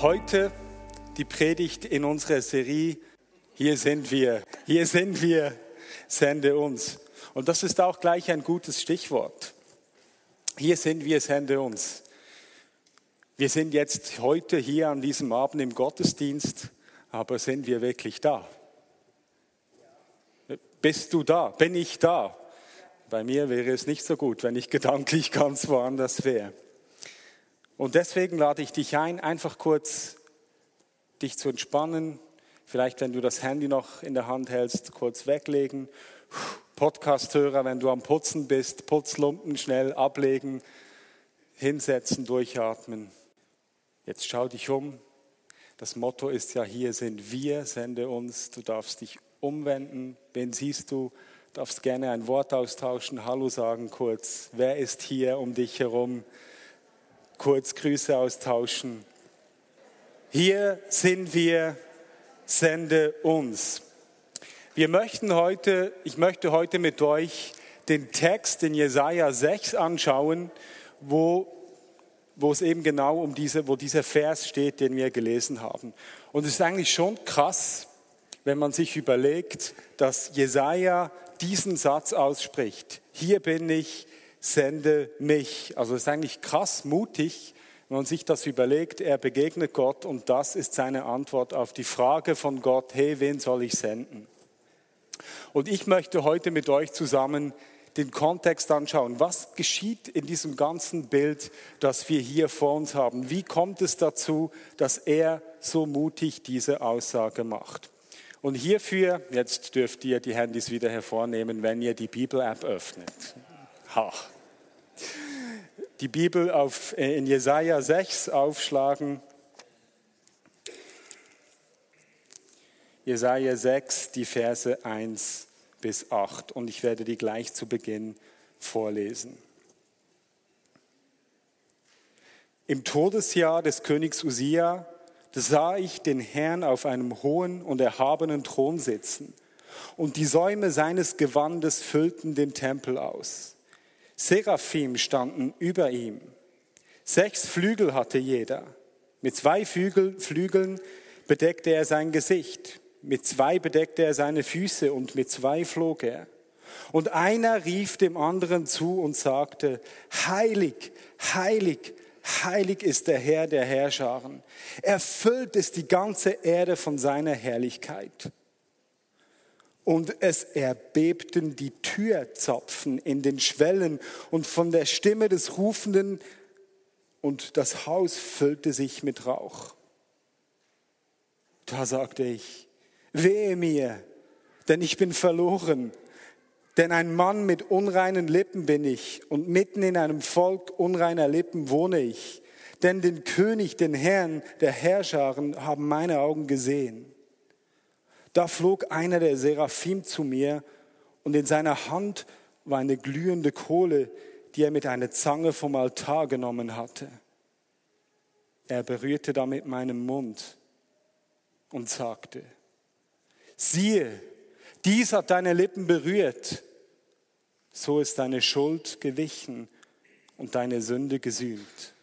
Heute die Predigt in unserer Serie Hier sind wir, hier sind wir, sende uns. Und das ist auch gleich ein gutes Stichwort. Hier sind wir, sende uns. Wir sind jetzt heute hier an diesem Abend im Gottesdienst, aber sind wir wirklich da? Bist du da? Bin ich da? Bei mir wäre es nicht so gut, wenn ich gedanklich ganz woanders wäre. Und deswegen lade ich dich ein, einfach kurz dich zu entspannen. Vielleicht, wenn du das Handy noch in der Hand hältst, kurz weglegen. Podcast-Hörer, wenn du am Putzen bist, Putzlumpen schnell ablegen, hinsetzen, durchatmen. Jetzt schau dich um. Das Motto ist ja, hier sind wir, sende uns. Du darfst dich umwenden. Wen siehst du? Darfst gerne ein Wort austauschen, Hallo sagen kurz. Wer ist hier um dich herum? Kurz Grüße austauschen. Hier sind wir, sende uns. Wir möchten heute, ich möchte heute mit euch den Text in Jesaja 6 anschauen, wo, wo es eben genau um diese, wo dieser Vers steht, den wir gelesen haben. Und es ist eigentlich schon krass, wenn man sich überlegt, dass Jesaja diesen Satz ausspricht. Hier bin ich, sende mich. Also es ist eigentlich krass mutig, wenn man sich das überlegt. Er begegnet Gott und das ist seine Antwort auf die Frage von Gott, hey, wen soll ich senden? Und ich möchte heute mit euch zusammen den Kontext anschauen. Was geschieht in diesem ganzen Bild, das wir hier vor uns haben? Wie kommt es dazu, dass er so mutig diese Aussage macht? Und hierfür, jetzt dürft ihr die Handys wieder hervornehmen, wenn ihr die Bibel-App öffnet. Ha. Die Bibel auf, äh, in Jesaja 6 aufschlagen. Jesaja 6, die Verse 1 bis 8. Und ich werde die gleich zu Beginn vorlesen. Im Todesjahr des Königs Usia sah ich den Herrn auf einem hohen und erhabenen Thron sitzen, und die Säume seines Gewandes füllten den Tempel aus. Seraphim standen über ihm. Sechs Flügel hatte jeder. Mit zwei Flügel, Flügeln bedeckte er sein Gesicht, mit zwei bedeckte er seine Füße und mit zwei flog er. Und einer rief dem anderen zu und sagte, Heilig, heilig, Heilig ist der Herr der Herrscharen. Erfüllt ist die ganze Erde von seiner Herrlichkeit. Und es erbebten die Türzapfen in den Schwellen und von der Stimme des Rufenden und das Haus füllte sich mit Rauch. Da sagte ich, wehe mir, denn ich bin verloren, denn ein Mann mit unreinen Lippen bin ich und mitten in einem Volk unreiner Lippen wohne ich. Denn den König, den Herrn der Herrscharen haben meine Augen gesehen. Da flog einer der Seraphim zu mir und in seiner Hand war eine glühende Kohle, die er mit einer Zange vom Altar genommen hatte. Er berührte damit meinen Mund und sagte, siehe, dies hat deine Lippen berührt so ist deine Schuld gewichen und deine Sünde gesühnt.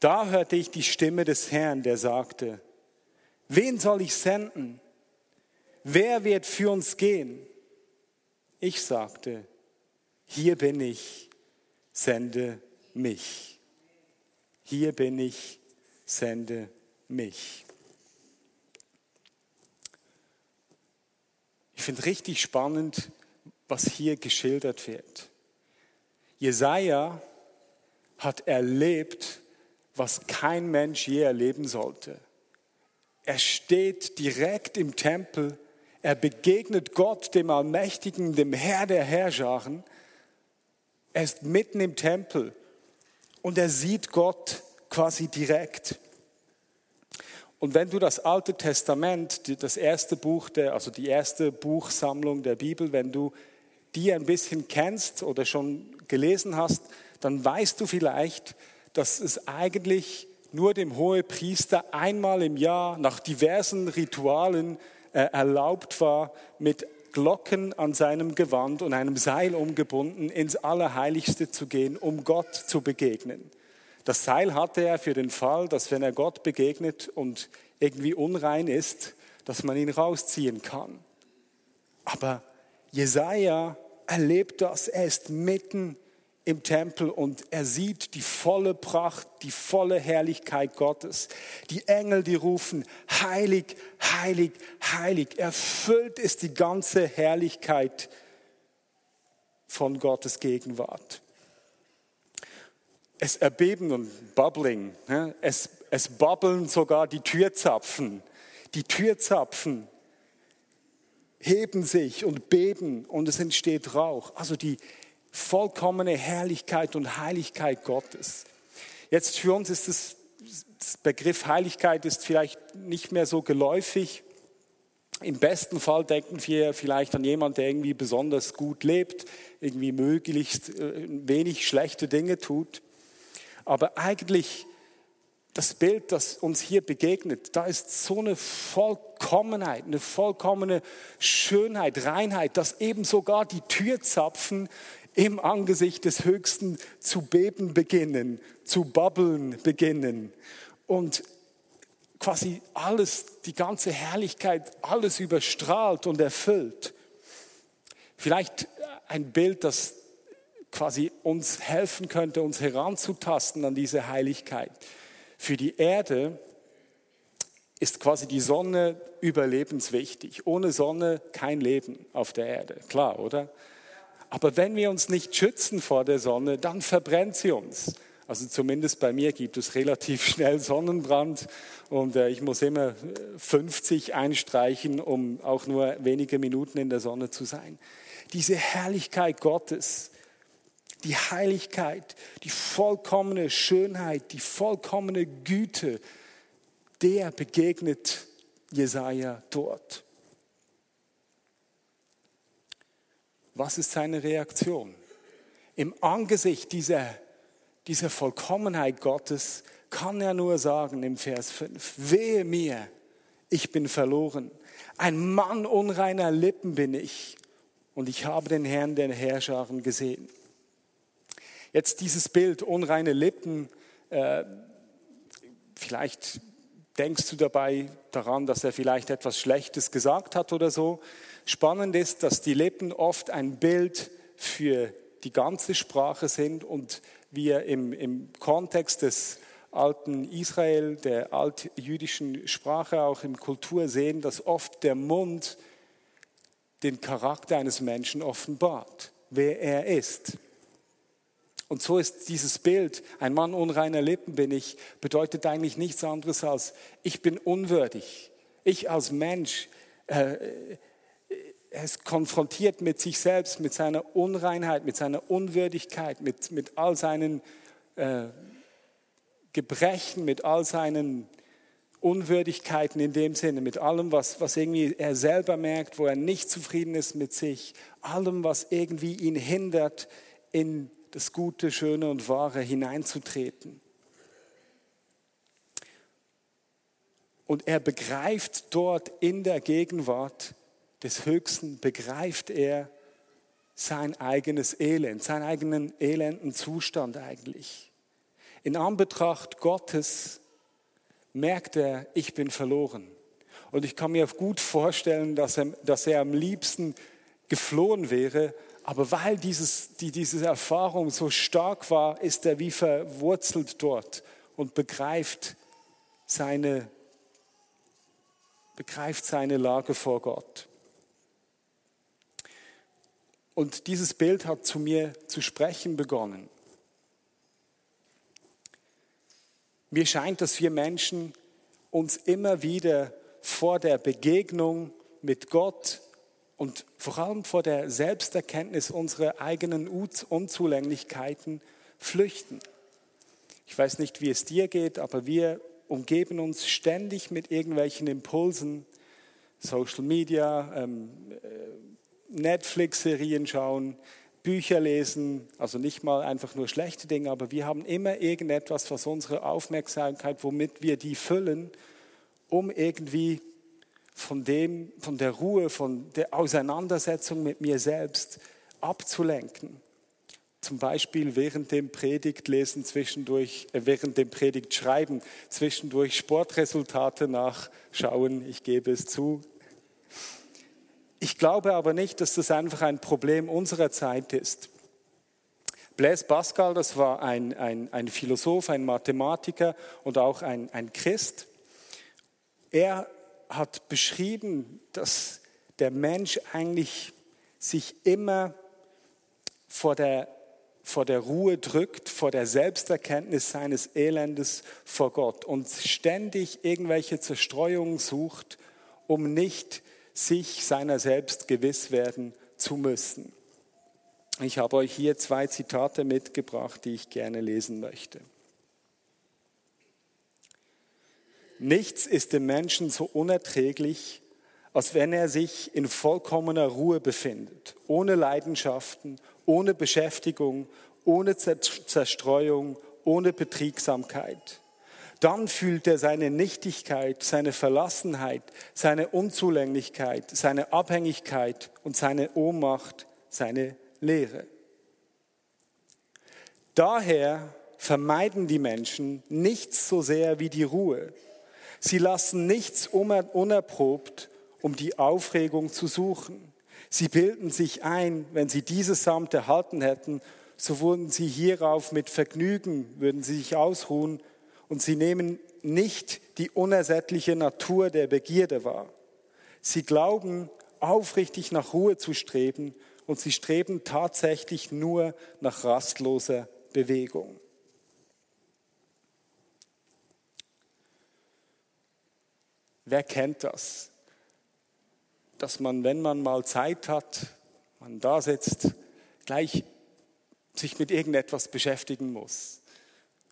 Da hörte ich die Stimme des Herrn, der sagte, wen soll ich senden? Wer wird für uns gehen? Ich sagte, hier bin ich, sende mich. Hier bin ich, sende mich. Ich finde richtig spannend, was hier geschildert wird. Jesaja hat erlebt, was kein Mensch je erleben sollte. Er steht direkt im Tempel, er begegnet Gott, dem Allmächtigen, dem Herr der Herrscharen. Er ist mitten im Tempel und er sieht Gott quasi direkt. Und wenn du das Alte Testament, das erste Buch, der, also die erste Buchsammlung der Bibel, wenn du die ein bisschen kennst oder schon gelesen hast, dann weißt du vielleicht, dass es eigentlich nur dem Hohepriester einmal im Jahr nach diversen Ritualen erlaubt war, mit Glocken an seinem Gewand und einem Seil umgebunden ins Allerheiligste zu gehen, um Gott zu begegnen. Das Seil hatte er für den Fall, dass wenn er Gott begegnet und irgendwie unrein ist, dass man ihn rausziehen kann. Aber Jesaja erlebt das. Er ist mitten im Tempel und er sieht die volle Pracht, die volle Herrlichkeit Gottes. Die Engel, die rufen, heilig, heilig, heilig. Erfüllt ist die ganze Herrlichkeit von Gottes Gegenwart es erbeben und bubbling. Es, es babbeln sogar die Türzapfen. Die Türzapfen heben sich und beben und es entsteht Rauch. Also die vollkommene Herrlichkeit und Heiligkeit Gottes. Jetzt für uns ist das, das Begriff Heiligkeit ist vielleicht nicht mehr so geläufig. Im besten Fall denken wir vielleicht an jemanden, der irgendwie besonders gut lebt, irgendwie möglichst äh, wenig schlechte Dinge tut. Aber eigentlich das Bild, das uns hier begegnet, da ist so eine Vollkommenheit, eine vollkommene Schönheit, Reinheit, dass eben sogar die Türzapfen im Angesicht des Höchsten zu beben beginnen, zu babbeln beginnen und quasi alles, die ganze Herrlichkeit, alles überstrahlt und erfüllt. Vielleicht ein Bild, das quasi uns helfen könnte, uns heranzutasten an diese Heiligkeit. Für die Erde ist quasi die Sonne überlebenswichtig. Ohne Sonne kein Leben auf der Erde, klar, oder? Aber wenn wir uns nicht schützen vor der Sonne, dann verbrennt sie uns. Also zumindest bei mir gibt es relativ schnell Sonnenbrand und äh, ich muss immer 50 einstreichen, um auch nur wenige Minuten in der Sonne zu sein. Diese Herrlichkeit Gottes, die Heiligkeit, die vollkommene Schönheit, die vollkommene Güte, der begegnet Jesaja dort. Was ist seine Reaktion? Im Angesicht dieser, dieser Vollkommenheit Gottes kann er nur sagen im Vers 5, wehe mir, ich bin verloren. Ein Mann unreiner Lippen bin ich und ich habe den Herrn der Herrscharen gesehen. Jetzt dieses Bild, unreine Lippen, äh, vielleicht denkst du dabei daran, dass er vielleicht etwas Schlechtes gesagt hat oder so. Spannend ist, dass die Lippen oft ein Bild für die ganze Sprache sind und wir im, im Kontext des alten Israel, der altjüdischen Sprache, auch im Kultur sehen, dass oft der Mund den Charakter eines Menschen offenbart, wer er ist. Und so ist dieses Bild, ein Mann unreiner Lippen bin ich, bedeutet eigentlich nichts anderes als, ich bin unwürdig. Ich als Mensch, äh, er ist konfrontiert mit sich selbst, mit seiner Unreinheit, mit seiner Unwürdigkeit, mit, mit all seinen äh, Gebrechen, mit all seinen Unwürdigkeiten in dem Sinne, mit allem, was, was irgendwie er selber merkt, wo er nicht zufrieden ist mit sich, allem, was irgendwie ihn hindert, in das Gute, Schöne und Wahre hineinzutreten. Und er begreift dort in der Gegenwart des Höchsten, begreift er sein eigenes Elend, seinen eigenen elenden Zustand eigentlich. In Anbetracht Gottes merkt er, ich bin verloren. Und ich kann mir gut vorstellen, dass er, dass er am liebsten geflohen wäre, aber weil dieses, die, diese Erfahrung so stark war, ist er wie verwurzelt dort und begreift seine, begreift seine Lage vor Gott. Und dieses Bild hat zu mir zu sprechen begonnen. Mir scheint, dass wir Menschen uns immer wieder vor der Begegnung mit Gott und vor allem vor der Selbsterkenntnis unserer eigenen Unzulänglichkeiten flüchten. Ich weiß nicht, wie es dir geht, aber wir umgeben uns ständig mit irgendwelchen Impulsen, Social Media, ähm, äh, Netflix-Serien schauen, Bücher lesen, also nicht mal einfach nur schlechte Dinge, aber wir haben immer irgendetwas, was unsere Aufmerksamkeit, womit wir die füllen, um irgendwie von dem, von der Ruhe, von der Auseinandersetzung mit mir selbst abzulenken. Zum Beispiel während dem Predigtlesen zwischendurch, äh, während dem Predigtschreiben zwischendurch Sportresultate nachschauen. Ich gebe es zu, ich glaube aber nicht, dass das einfach ein Problem unserer Zeit ist. Blaise Pascal, das war ein, ein, ein Philosoph, ein Mathematiker und auch ein, ein Christ. Er hat beschrieben, dass der Mensch eigentlich sich immer vor der, vor der Ruhe drückt, vor der Selbsterkenntnis seines Elendes vor Gott und ständig irgendwelche Zerstreuungen sucht, um nicht sich seiner selbst gewiss werden zu müssen. Ich habe euch hier zwei Zitate mitgebracht, die ich gerne lesen möchte. Nichts ist dem Menschen so unerträglich, als wenn er sich in vollkommener Ruhe befindet, ohne Leidenschaften, ohne Beschäftigung, ohne Zerstreuung, ohne Betriebsamkeit dann fühlt er seine Nichtigkeit, seine Verlassenheit, seine Unzulänglichkeit, seine Abhängigkeit und seine Ohnmacht, seine Leere. Daher vermeiden die Menschen nichts so sehr wie die Ruhe. Sie lassen nichts unerprobt, um die Aufregung zu suchen. Sie bilden sich ein, wenn sie dieses Samt erhalten hätten, so würden sie hierauf mit Vergnügen, würden sie sich ausruhen und sie nehmen nicht die unersättliche Natur der Begierde wahr. Sie glauben aufrichtig nach Ruhe zu streben und sie streben tatsächlich nur nach rastloser Bewegung. Wer kennt das? Dass man, wenn man mal Zeit hat, man da sitzt, gleich sich mit irgendetwas beschäftigen muss.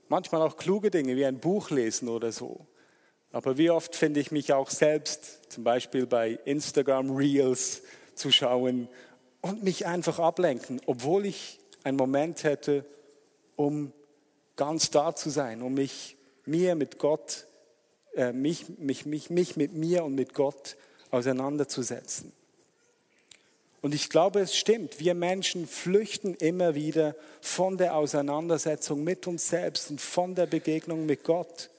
Manchmal auch kluge Dinge wie ein Buch lesen oder so. Aber wie oft finde ich mich auch selbst, zum Beispiel bei Instagram Reels, zu schauen und mich einfach ablenken, obwohl ich einen Moment hätte, um ganz da zu sein, um mich mir mit Gott, äh, mich, mich, mich, mich mit mir und mit Gott auseinanderzusetzen. Und ich glaube, es stimmt. Wir Menschen flüchten immer wieder von der Auseinandersetzung mit uns selbst und von der Begegnung mit Gott.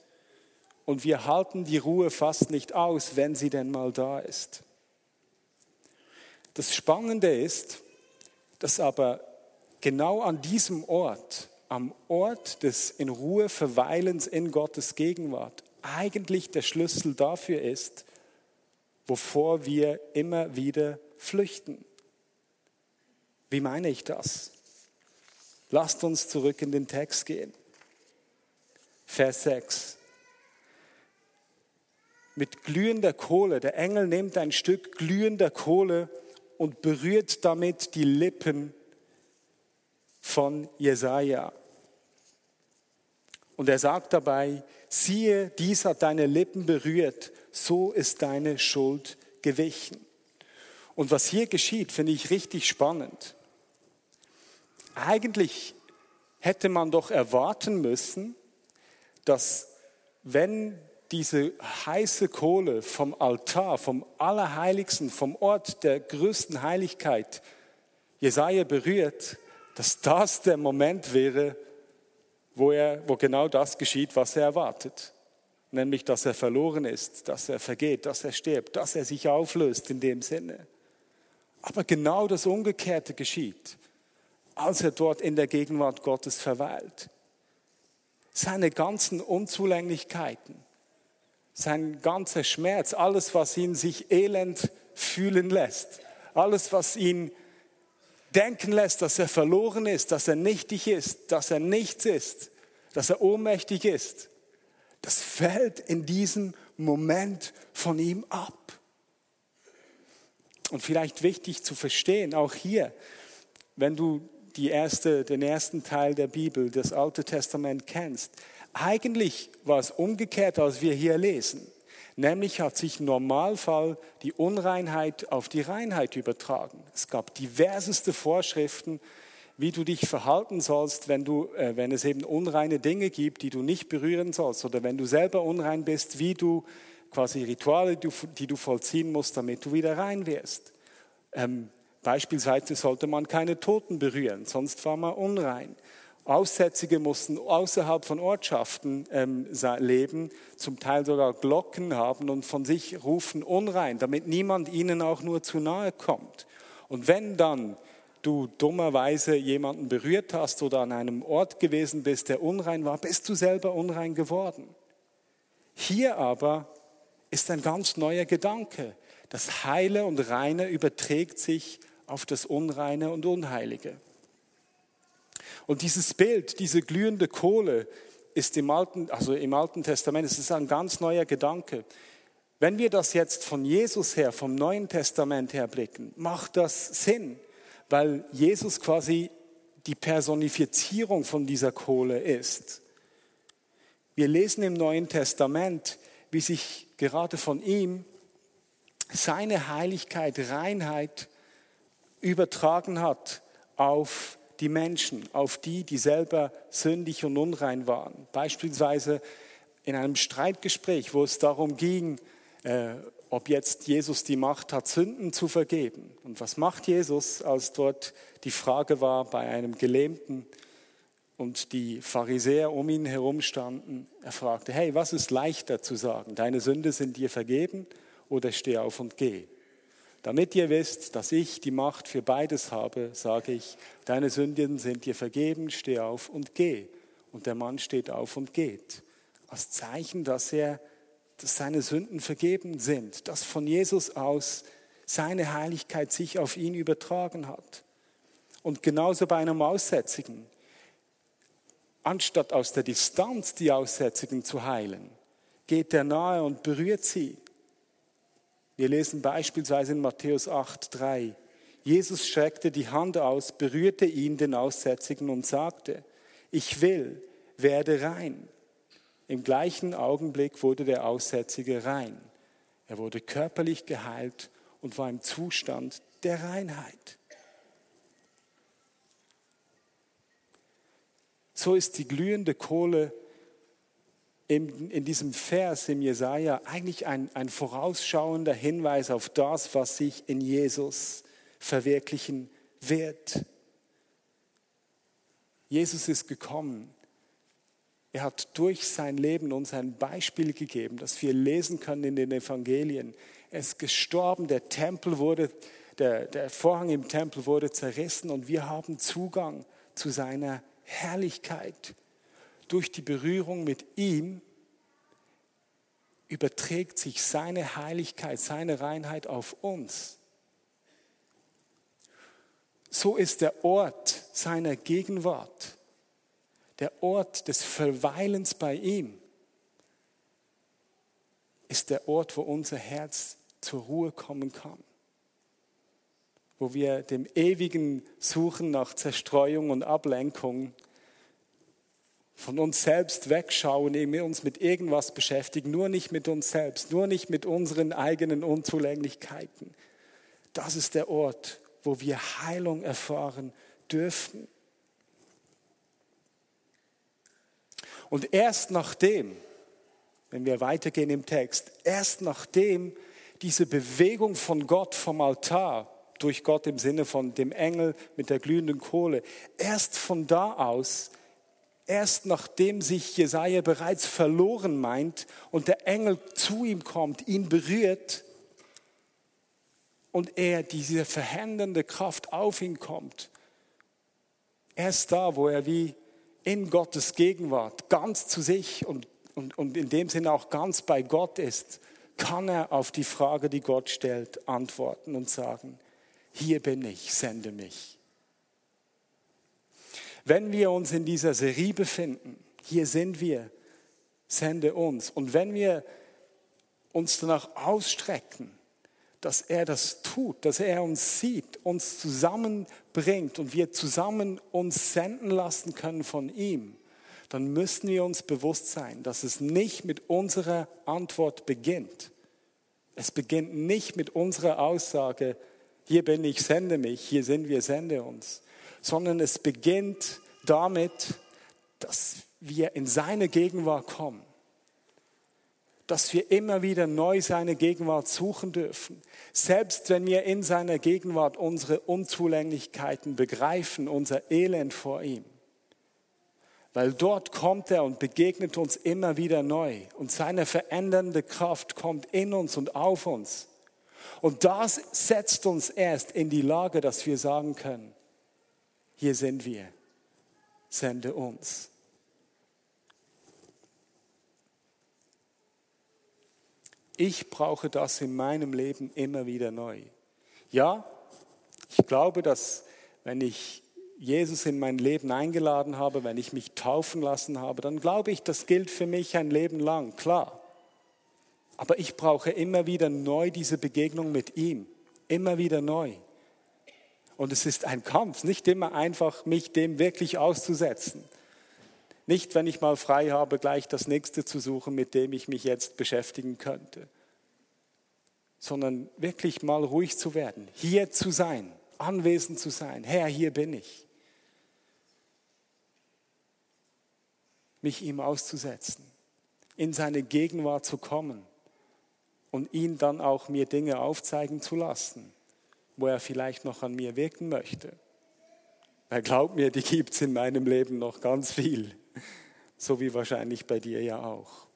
Und wir halten die Ruhe fast nicht aus, wenn sie denn mal da ist. Das Spannende ist, dass aber genau an diesem Ort, am Ort des in Ruhe Verweilens in Gottes Gegenwart, eigentlich der Schlüssel dafür ist, wovor wir immer wieder flüchten. Wie meine ich das? Lasst uns zurück in den Text gehen. Vers 6. Mit glühender Kohle, der Engel nimmt ein Stück glühender Kohle und berührt damit die Lippen von Jesaja. Und er sagt dabei: Siehe, dies hat deine Lippen berührt, so ist deine Schuld gewichen. Und was hier geschieht, finde ich richtig spannend eigentlich hätte man doch erwarten müssen, dass wenn diese heiße Kohle vom Altar, vom Allerheiligsten, vom Ort der größten Heiligkeit Jesaja berührt, dass das der Moment wäre, wo, er, wo genau das geschieht, was er erwartet. Nämlich, dass er verloren ist, dass er vergeht, dass er stirbt, dass er sich auflöst in dem Sinne. Aber genau das Umgekehrte geschieht als er dort in der Gegenwart Gottes verweilt. Seine ganzen Unzulänglichkeiten, sein ganzer Schmerz, alles, was ihn sich elend fühlen lässt, alles, was ihn denken lässt, dass er verloren ist, dass er nichtig ist, dass er nichts ist, dass er ohnmächtig ist, das fällt in diesem Moment von ihm ab. Und vielleicht wichtig zu verstehen, auch hier, wenn du die erste, den ersten Teil der Bibel, das Alte Testament kennst, eigentlich war es umgekehrt, als wir hier lesen. Nämlich hat sich im Normalfall die Unreinheit auf die Reinheit übertragen. Es gab diverseste Vorschriften, wie du dich verhalten sollst, wenn, du, äh, wenn es eben unreine Dinge gibt, die du nicht berühren sollst. Oder wenn du selber unrein bist, wie du quasi Rituale, die du, die du vollziehen musst, damit du wieder rein wirst. Ähm, beispielsweise sollte man keine Toten berühren, sonst war man unrein. Aussätzige mussten außerhalb von Ortschaften ähm, leben, zum Teil sogar Glocken haben und von sich rufen unrein, damit niemand ihnen auch nur zu nahe kommt. Und wenn dann du dummerweise jemanden berührt hast oder an einem Ort gewesen bist, der unrein war, bist du selber unrein geworden. Hier aber ist ein ganz neuer Gedanke. Das Heile und Reine überträgt sich auf das Unreine und Unheilige. Und dieses Bild, diese glühende Kohle, ist im Alten, also im Alten Testament, es ist ein ganz neuer Gedanke. Wenn wir das jetzt von Jesus her, vom Neuen Testament her blicken, macht das Sinn, weil Jesus quasi die Personifizierung von dieser Kohle ist. Wir lesen im Neuen Testament, wie sich gerade von ihm seine Heiligkeit, Reinheit übertragen hat auf die Menschen, auf die, die selber sündig und unrein waren. Beispielsweise in einem Streitgespräch, wo es darum ging, äh, ob jetzt Jesus die Macht hat, Sünden zu vergeben. Und was macht Jesus, als dort die Frage war bei einem Gelähmten und die Pharisäer um ihn herum standen? Er fragte, hey, was ist leichter zu sagen? Deine Sünde sind dir vergeben oder steh auf und geh? Damit ihr wisst, dass ich die Macht für beides habe, sage ich, deine Sünden sind dir vergeben, steh auf und geh. Und der Mann steht auf und geht. Als Zeichen, dass er, dass seine Sünden vergeben sind, dass von Jesus aus seine Heiligkeit sich auf ihn übertragen hat. Und genauso bei einem Aussätzigen. Anstatt aus der Distanz die Aussätzigen zu heilen, geht er nahe und berührt sie wir lesen beispielsweise in Matthäus 8, 3. Jesus streckte die Hand aus, berührte ihn, den Aussätzigen, und sagte, ich will, werde rein. Im gleichen Augenblick wurde der Aussätzige rein. Er wurde körperlich geheilt und war im Zustand der Reinheit. So ist die glühende Kohle in, in diesem Vers im Jesaja eigentlich ein, ein vorausschauender Hinweis auf das, was sich in Jesus verwirklichen wird. Jesus ist gekommen. Er hat durch sein Leben uns ein Beispiel gegeben, das wir lesen können in den Evangelien. Er ist gestorben, der Tempel wurde, der, der Vorhang im Tempel wurde zerrissen und wir haben Zugang zu seiner Herrlichkeit durch die Berührung mit ihm überträgt sich seine Heiligkeit, seine Reinheit auf uns. So ist der Ort seiner Gegenwart, der Ort des Verweilens bei ihm, ist der Ort, wo unser Herz zur Ruhe kommen kann, wo wir dem ewigen Suchen nach Zerstreuung und Ablenkung von uns selbst wegschauen, uns mit irgendwas beschäftigen, nur nicht mit uns selbst, nur nicht mit unseren eigenen Unzulänglichkeiten. Das ist der Ort, wo wir Heilung erfahren dürfen. Und erst nachdem, wenn wir weitergehen im Text, erst nachdem diese Bewegung von Gott vom Altar, durch Gott im Sinne von dem Engel mit der glühenden Kohle, erst von da aus erst nachdem sich Jesaja bereits verloren meint und der Engel zu ihm kommt, ihn berührt und er diese verhändernde Kraft auf ihn kommt. Erst da, wo er wie in Gottes Gegenwart ganz zu sich und, und, und in dem Sinne auch ganz bei Gott ist, kann er auf die Frage, die Gott stellt, antworten und sagen, hier bin ich, sende mich. Wenn wir uns in dieser Serie befinden, hier sind wir, sende uns. Und wenn wir uns danach ausstrecken, dass er das tut, dass er uns sieht, uns zusammenbringt und wir zusammen uns senden lassen können von ihm, dann müssen wir uns bewusst sein, dass es nicht mit unserer Antwort beginnt. Es beginnt nicht mit unserer Aussage, hier bin ich, sende mich, hier sind wir, sende uns, sondern es beginnt damit, dass wir in seine Gegenwart kommen dass wir immer wieder neu seine Gegenwart suchen dürfen. Selbst wenn wir in seiner Gegenwart unsere Unzulänglichkeiten begreifen, unser Elend vor ihm. Weil dort kommt er und begegnet uns immer wieder neu. Und seine verändernde Kraft kommt in uns und auf uns. Und das setzt uns erst in die Lage, dass wir sagen können, hier sind wir, sende uns. Ich brauche das in meinem Leben immer wieder neu. Ja, ich glaube, dass wenn ich Jesus in mein Leben eingeladen habe, wenn ich mich taufen lassen habe, dann glaube ich, das gilt für mich ein Leben lang, klar. Aber ich brauche immer wieder neu diese Begegnung mit ihm, immer wieder neu. Und es ist ein Kampf, nicht immer einfach, mich dem wirklich auszusetzen. Nicht, wenn ich mal frei habe, gleich das nächste zu suchen, mit dem ich mich jetzt beschäftigen könnte, sondern wirklich mal ruhig zu werden, hier zu sein, anwesend zu sein. Herr, hier bin ich. Mich ihm auszusetzen, in seine Gegenwart zu kommen und ihn dann auch mir Dinge aufzeigen zu lassen, wo er vielleicht noch an mir wirken möchte. Er glaubt mir, die gibt es in meinem Leben noch ganz viel so wie wahrscheinlich bei dir ja auch.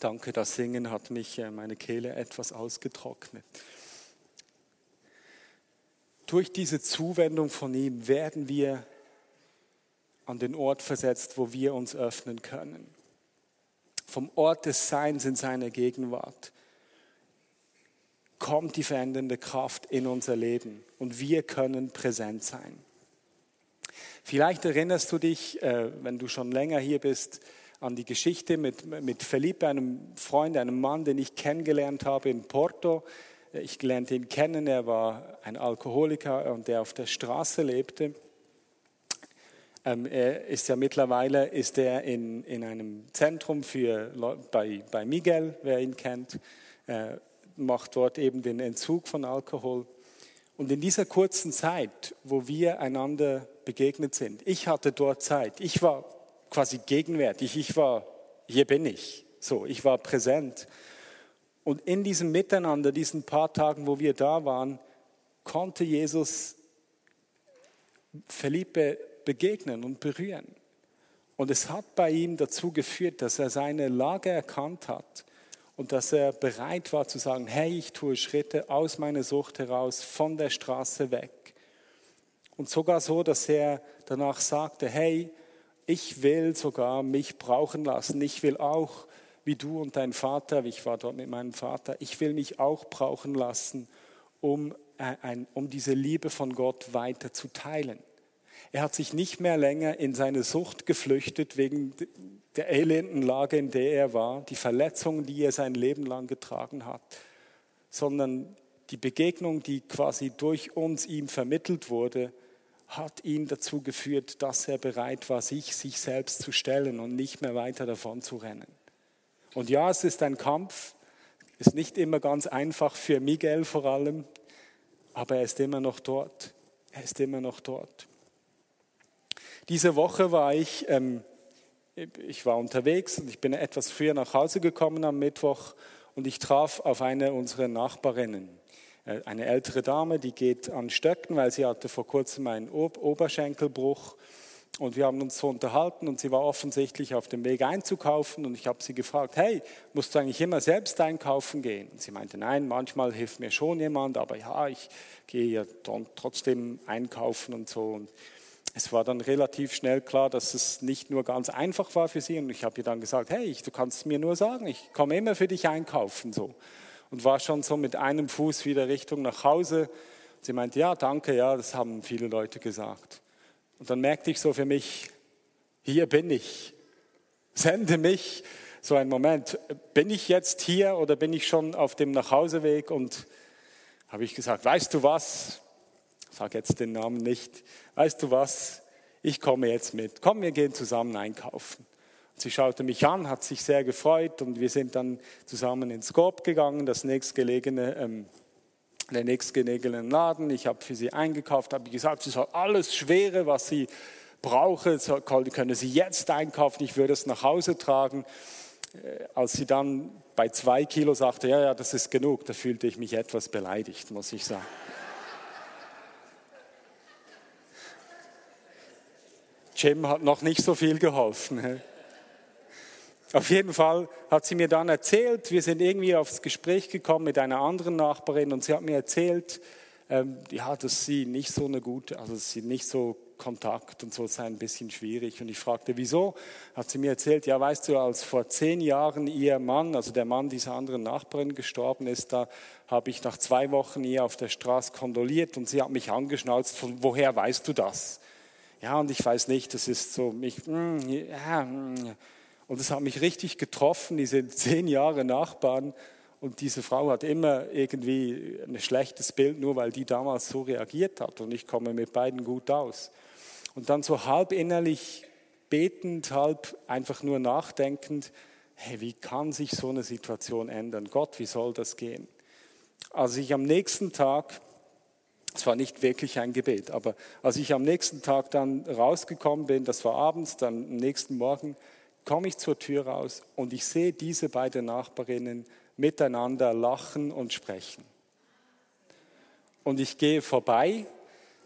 Danke, das Singen hat mich äh, meine Kehle etwas ausgetrocknet. Durch diese Zuwendung von ihm werden wir an den Ort versetzt, wo wir uns öffnen können. Vom Ort des Seins in seiner Gegenwart kommt die verändernde Kraft in unser Leben und wir können präsent sein. Vielleicht erinnerst du dich, äh, wenn du schon länger hier bist, an die Geschichte mit, mit Felipe, einem Freund, einem Mann, den ich kennengelernt habe in Porto. Ich lernte ihn kennen, er war ein Alkoholiker und der auf der Straße lebte. Ähm, er ist ja mittlerweile ist er in, in einem Zentrum für bei, bei Miguel, wer ihn kennt, äh, macht dort eben den Entzug von Alkohol. Und in dieser kurzen Zeit, wo wir einander begegnet sind, ich hatte dort Zeit, ich war quasi gegenwärtig, ich war, hier bin ich, so, ich war präsent. Und in diesem Miteinander, diesen paar Tagen, wo wir da waren, konnte Jesus Felipe begegnen und berühren. Und es hat bei ihm dazu geführt, dass er seine Lage erkannt hat und dass er bereit war zu sagen, hey, ich tue Schritte aus meiner Sucht heraus, von der Straße weg. Und sogar so, dass er danach sagte, hey, ich will sogar mich brauchen lassen. Ich will auch, wie du und dein Vater, ich war dort mit meinem Vater, ich will mich auch brauchen lassen, um, äh, ein, um diese Liebe von Gott weiter zu teilen. Er hat sich nicht mehr länger in seine Sucht geflüchtet wegen der elenden Lage, in der er war, die Verletzungen, die er sein Leben lang getragen hat, sondern die Begegnung, die quasi durch uns ihm vermittelt wurde, hat ihn dazu geführt, dass er bereit war, sich sich selbst zu stellen und nicht mehr weiter davon zu rennen. Und ja, es ist ein Kampf, ist nicht immer ganz einfach für Miguel vor allem, aber er ist immer noch dort. Er ist immer noch dort. Diese Woche war ich, ähm, ich war unterwegs und ich bin etwas früher nach Hause gekommen am Mittwoch und ich traf auf eine unserer Nachbarinnen. Äh, eine ältere Dame, die geht an Stöcken, weil sie hatte vor kurzem einen Oberschenkelbruch. Und wir haben uns so unterhalten und sie war offensichtlich auf dem Weg einzukaufen und ich habe sie gefragt, hey, musst du eigentlich immer selbst einkaufen gehen? Und sie meinte, nein, manchmal hilft mir schon jemand, aber ja, ich gehe ja trotzdem einkaufen und so. Und es war dann relativ schnell klar, dass es nicht nur ganz einfach war für sie. Und ich habe ihr dann gesagt, hey, du kannst mir nur sagen, ich komme immer für dich einkaufen. So. Und war schon so mit einem Fuß wieder Richtung nach Hause. Sie meinte, ja, danke, ja, das haben viele Leute gesagt. Und dann merkte ich so für mich, hier bin ich. Sende mich. So ein Moment, bin ich jetzt hier oder bin ich schon auf dem Nachhauseweg? Und habe ich gesagt, weißt du was? Sag jetzt den Namen nicht. Weißt du was? Ich komme jetzt mit. Komm, wir gehen zusammen einkaufen. Sie schaute mich an, hat sich sehr gefreut und wir sind dann zusammen ins Scope gegangen, das nächstgelegene, ähm, der nächstgelegene Laden. Ich habe für sie eingekauft, habe gesagt, sie soll alles Schwere, was sie brauche, könne sie jetzt einkaufen, ich würde es nach Hause tragen. Äh, als sie dann bei zwei Kilo sagte, ja, ja, das ist genug, da fühlte ich mich etwas beleidigt, muss ich sagen. Jim hat noch nicht so viel geholfen. Auf jeden Fall hat sie mir dann erzählt, wir sind irgendwie aufs Gespräch gekommen mit einer anderen Nachbarin und sie hat mir erzählt, ähm, ja, dass sie nicht so eine gute, also sie nicht so Kontakt und so sei ein bisschen schwierig. Und ich fragte, wieso? Hat sie mir erzählt, ja, weißt du, als vor zehn Jahren ihr Mann, also der Mann dieser anderen Nachbarin gestorben ist, da habe ich nach zwei Wochen ihr auf der Straße kondoliert und sie hat mich angeschnauzt, von woher weißt du das? Ja, und ich weiß nicht, das ist so, mich, mm, ja, mm, und es hat mich richtig getroffen, diese zehn Jahre Nachbarn. Und diese Frau hat immer irgendwie ein schlechtes Bild, nur weil die damals so reagiert hat. Und ich komme mit beiden gut aus. Und dann so halb innerlich betend, halb einfach nur nachdenkend, hey, wie kann sich so eine Situation ändern? Gott, wie soll das gehen? Als ich am nächsten Tag, es war nicht wirklich ein Gebet, aber als ich am nächsten Tag dann rausgekommen bin, das war abends, dann am nächsten Morgen, komme ich zur Tür raus und ich sehe diese beiden Nachbarinnen miteinander lachen und sprechen. Und ich gehe vorbei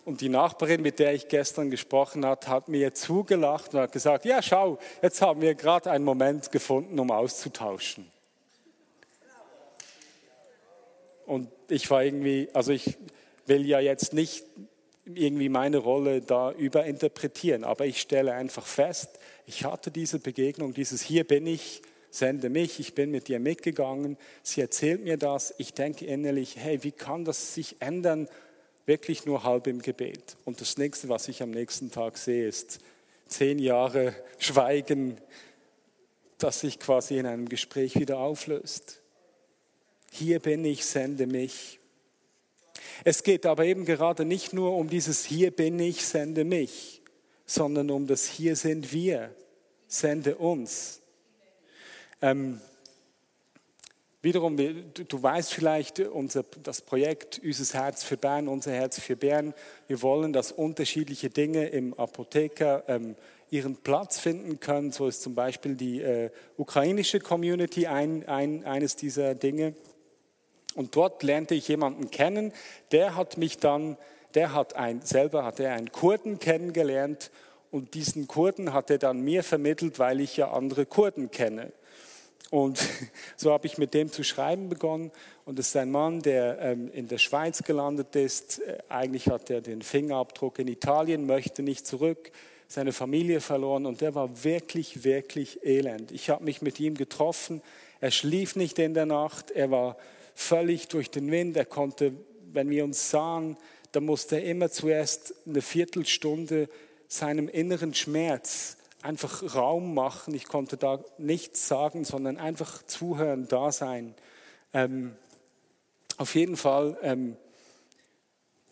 und die Nachbarin, mit der ich gestern gesprochen habe, hat mir zugelacht und hat gesagt, ja schau, jetzt haben wir gerade einen Moment gefunden, um auszutauschen. Und ich war irgendwie, also ich will ja jetzt nicht irgendwie meine Rolle da überinterpretieren, aber ich stelle einfach fest, ich hatte diese Begegnung, dieses Hier bin ich, sende mich, ich bin mit dir mitgegangen, sie erzählt mir das, ich denke innerlich, hey, wie kann das sich ändern, wirklich nur halb im Gebet. Und das nächste, was ich am nächsten Tag sehe, ist zehn Jahre Schweigen, das sich quasi in einem Gespräch wieder auflöst. Hier bin ich, sende mich. Es geht aber eben gerade nicht nur um dieses Hier bin ich, sende mich, sondern um das Hier sind wir, sende uns. Ähm, wiederum, du, du, weißt vielleicht, unser, das Projekt Unser Herz für Bern, unser Herz für Bern, wir wollen, dass unterschiedliche Dinge im Apotheker ähm, ihren Platz finden können. So ist zum Beispiel die äh, ukrainische Community ein, ein, eines dieser Dinge. Und dort lernte ich jemanden kennen, der hat mich dann der hat ein, selber hat er einen Kurden kennengelernt und diesen Kurden hat er dann mir vermittelt, weil ich ja andere Kurden kenne. Und so habe ich mit dem zu schreiben begonnen. Und es ist ein Mann, der ähm, in der Schweiz gelandet ist. Äh, eigentlich hat er den Fingerabdruck in Italien, möchte nicht zurück, seine Familie verloren und der war wirklich, wirklich elend. Ich habe mich mit ihm getroffen. Er schlief nicht in der Nacht. Er war völlig durch den Wind. Er konnte, wenn wir uns sahen, da musste er immer zuerst eine Viertelstunde seinem inneren Schmerz einfach Raum machen. Ich konnte da nichts sagen, sondern einfach zuhören, da sein. Ähm, auf jeden Fall ähm,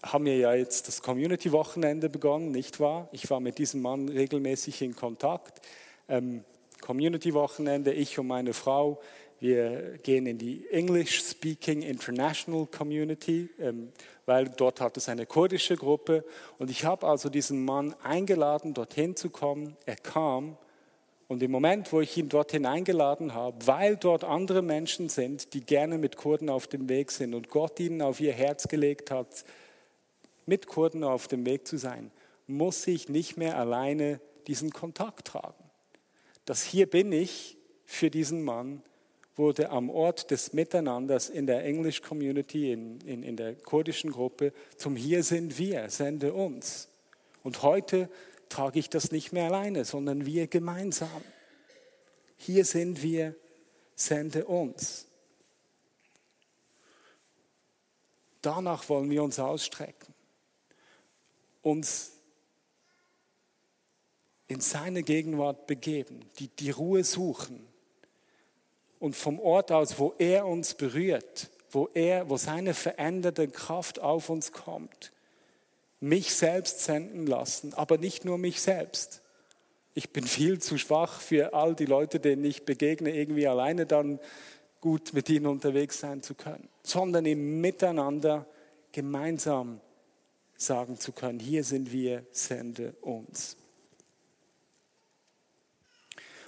haben wir ja jetzt das Community-Wochenende begonnen, nicht wahr? Ich war mit diesem Mann regelmäßig in Kontakt. Ähm, Community-Wochenende, ich und meine Frau, wir gehen in die English-Speaking International Community, ähm, weil dort hat es eine kurdische Gruppe. Und ich habe also diesen Mann eingeladen, dorthin zu kommen. Er kam. Und im Moment, wo ich ihn dorthin eingeladen habe, weil dort andere Menschen sind, die gerne mit Kurden auf dem Weg sind und Gott ihnen auf ihr Herz gelegt hat, mit Kurden auf dem Weg zu sein, muss ich nicht mehr alleine diesen Kontakt tragen. Das hier bin ich für diesen Mann wurde am Ort des Miteinanders in der English Community, in, in, in der kurdischen Gruppe, zum Hier sind wir, sende uns. Und heute trage ich das nicht mehr alleine, sondern wir gemeinsam. Hier sind wir, sende uns. Danach wollen wir uns ausstrecken, uns in seine Gegenwart begeben, die, die Ruhe suchen und vom Ort aus, wo er uns berührt, wo er, wo seine veränderte Kraft auf uns kommt, mich selbst senden lassen, aber nicht nur mich selbst. Ich bin viel zu schwach für all die Leute, denen ich begegne, irgendwie alleine dann gut mit ihnen unterwegs sein zu können, sondern im Miteinander gemeinsam sagen zu können, hier sind wir, sende uns.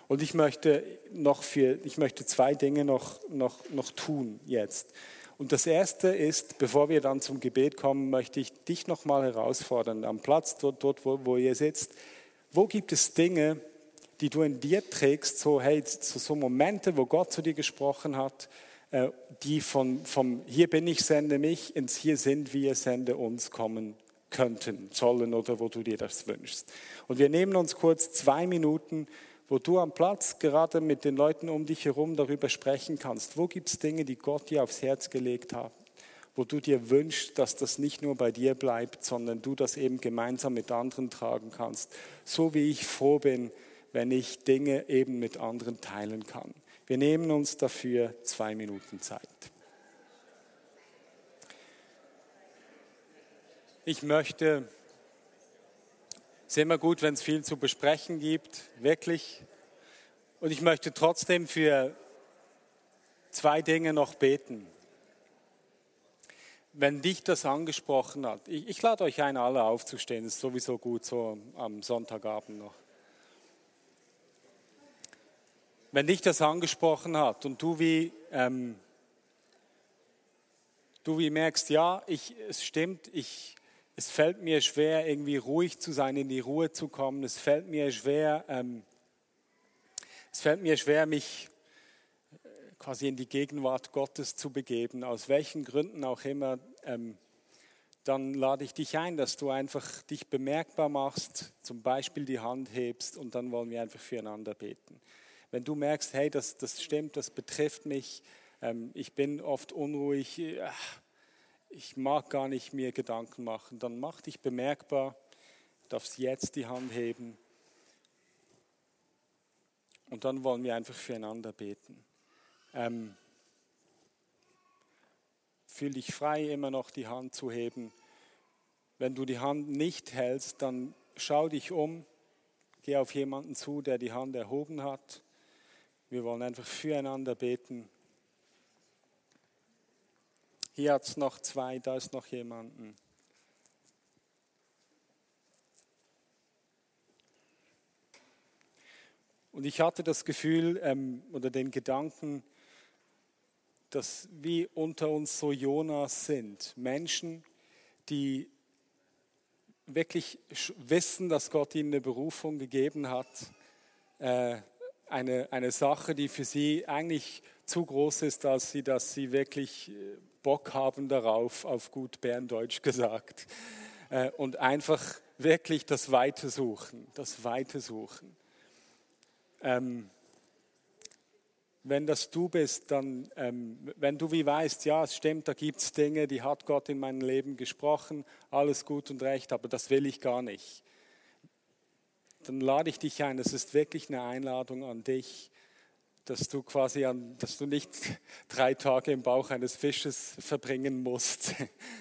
Und ich möchte noch für, ich möchte zwei Dinge noch, noch, noch tun jetzt. Und das erste ist, bevor wir dann zum Gebet kommen, möchte ich dich noch mal herausfordern, am Platz dort, dort wo, wo ihr sitzt. Wo gibt es Dinge, die du in dir trägst, so, hey, so, so Momente, wo Gott zu dir gesprochen hat, äh, die von, vom Hier bin ich, sende mich ins Hier sind wir, sende uns kommen könnten, sollen oder wo du dir das wünschst. Und wir nehmen uns kurz zwei Minuten, wo du am Platz gerade mit den Leuten um dich herum darüber sprechen kannst. Wo gibt es Dinge, die Gott dir aufs Herz gelegt hat, wo du dir wünschst, dass das nicht nur bei dir bleibt, sondern du das eben gemeinsam mit anderen tragen kannst. So wie ich froh bin, wenn ich Dinge eben mit anderen teilen kann. Wir nehmen uns dafür zwei Minuten Zeit. Ich möchte es ist immer gut, wenn es viel zu besprechen gibt, wirklich. Und ich möchte trotzdem für zwei Dinge noch beten. Wenn dich das angesprochen hat, ich, ich lade euch ein, alle aufzustehen, ist sowieso gut so am Sonntagabend noch. Wenn dich das angesprochen hat und du wie, ähm, du wie merkst, ja, ich, es stimmt, ich, es fällt mir schwer, irgendwie ruhig zu sein, in die Ruhe zu kommen. Es fällt mir schwer, ähm, es fällt mir schwer, mich äh, quasi in die Gegenwart Gottes zu begeben, aus welchen Gründen auch immer. Ähm, dann lade ich dich ein, dass du einfach dich bemerkbar machst, zum Beispiel die Hand hebst und dann wollen wir einfach füreinander beten. Wenn du merkst, hey, das, das stimmt, das betrifft mich, ähm, ich bin oft unruhig, äh, ich mag gar nicht mir Gedanken machen, dann mach dich bemerkbar, darfst jetzt die Hand heben und dann wollen wir einfach füreinander beten. Ähm, fühl dich frei, immer noch die Hand zu heben. Wenn du die Hand nicht hältst, dann schau dich um, geh auf jemanden zu, der die Hand erhoben hat. Wir wollen einfach füreinander beten. Hier hat es noch zwei, da ist noch jemanden. Und ich hatte das Gefühl ähm, oder den Gedanken, dass wie unter uns so Jonas sind. Menschen, die wirklich wissen, dass Gott ihnen eine Berufung gegeben hat. Äh, eine, eine Sache, die für sie eigentlich zu groß ist, dass sie, dass sie wirklich äh, Bock haben darauf, auf gut Berndeutsch gesagt. Äh, und einfach wirklich das Weite suchen, das Weite suchen. Ähm, wenn das du bist, dann, ähm, wenn du wie weißt, ja, es stimmt, da gibt es Dinge, die hat Gott in meinem Leben gesprochen, alles gut und recht, aber das will ich gar nicht. Dann lade ich dich ein, das ist wirklich eine Einladung an dich, dass du quasi an, dass du nicht drei Tage im Bauch eines Fisches verbringen musst,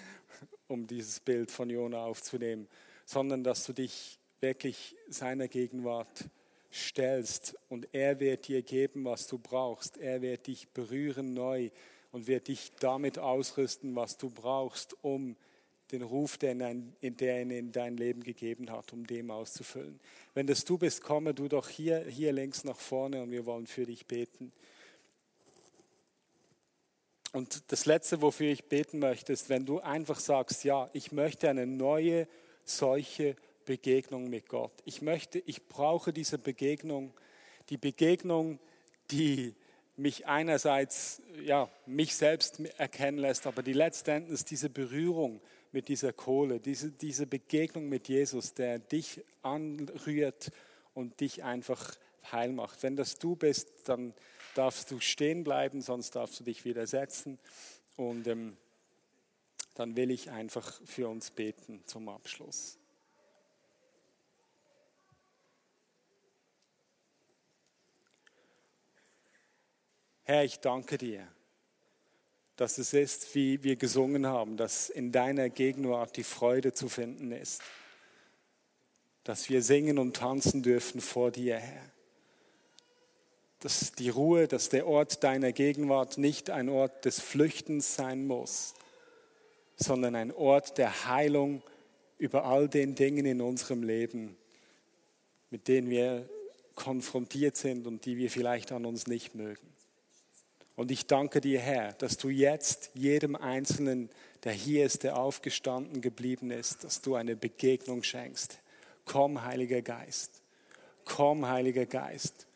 um dieses Bild von Jona aufzunehmen, sondern dass du dich wirklich seiner Gegenwart stellst und er wird dir geben, was du brauchst. Er wird dich berühren neu und wird dich damit ausrüsten, was du brauchst, um den Ruf, den er in dein Leben gegeben hat, um dem auszufüllen. Wenn das du bist, komme du doch hier, hier längs nach vorne und wir wollen für dich beten. Und das Letzte, wofür ich beten möchte, ist, wenn du einfach sagst, ja, ich möchte eine neue solche Begegnung mit Gott. Ich möchte, ich brauche diese Begegnung, die Begegnung, die mich einerseits, ja, mich selbst erkennen lässt, aber die letztendlich diese Berührung mit dieser Kohle, diese, diese Begegnung mit Jesus, der dich anrührt und dich einfach heil macht. Wenn das du bist, dann darfst du stehen bleiben, sonst darfst du dich wieder setzen. Und ähm, dann will ich einfach für uns beten zum Abschluss. Herr, ich danke dir, dass es ist, wie wir gesungen haben, dass in deiner Gegenwart die Freude zu finden ist, dass wir singen und tanzen dürfen vor dir, Herr. Dass die Ruhe, dass der Ort deiner Gegenwart nicht ein Ort des Flüchtens sein muss, sondern ein Ort der Heilung über all den Dingen in unserem Leben, mit denen wir konfrontiert sind und die wir vielleicht an uns nicht mögen. Und ich danke dir, Herr, dass du jetzt jedem Einzelnen, der hier ist, der aufgestanden geblieben ist, dass du eine Begegnung schenkst. Komm, Heiliger Geist. Komm, Heiliger Geist.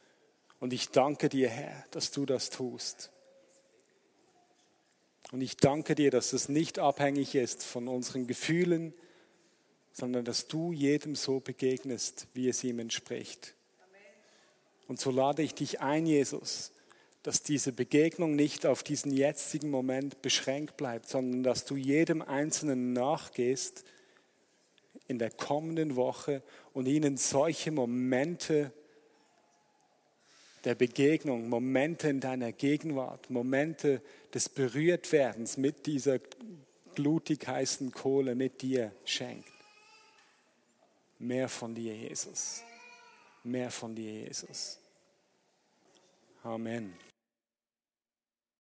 Und ich danke dir, Herr, dass du das tust. Und ich danke dir, dass es nicht abhängig ist von unseren Gefühlen, sondern dass du jedem so begegnest, wie es ihm entspricht. Und so lade ich dich ein, Jesus, dass diese Begegnung nicht auf diesen jetzigen Moment beschränkt bleibt, sondern dass du jedem Einzelnen nachgehst in der kommenden Woche und ihnen solche Momente der Begegnung, Momente in deiner Gegenwart, Momente des Berührtwerdens mit dieser blutig heißen Kohle mit dir schenkt. Mehr von dir, Jesus. Mehr von dir, Jesus. Amen.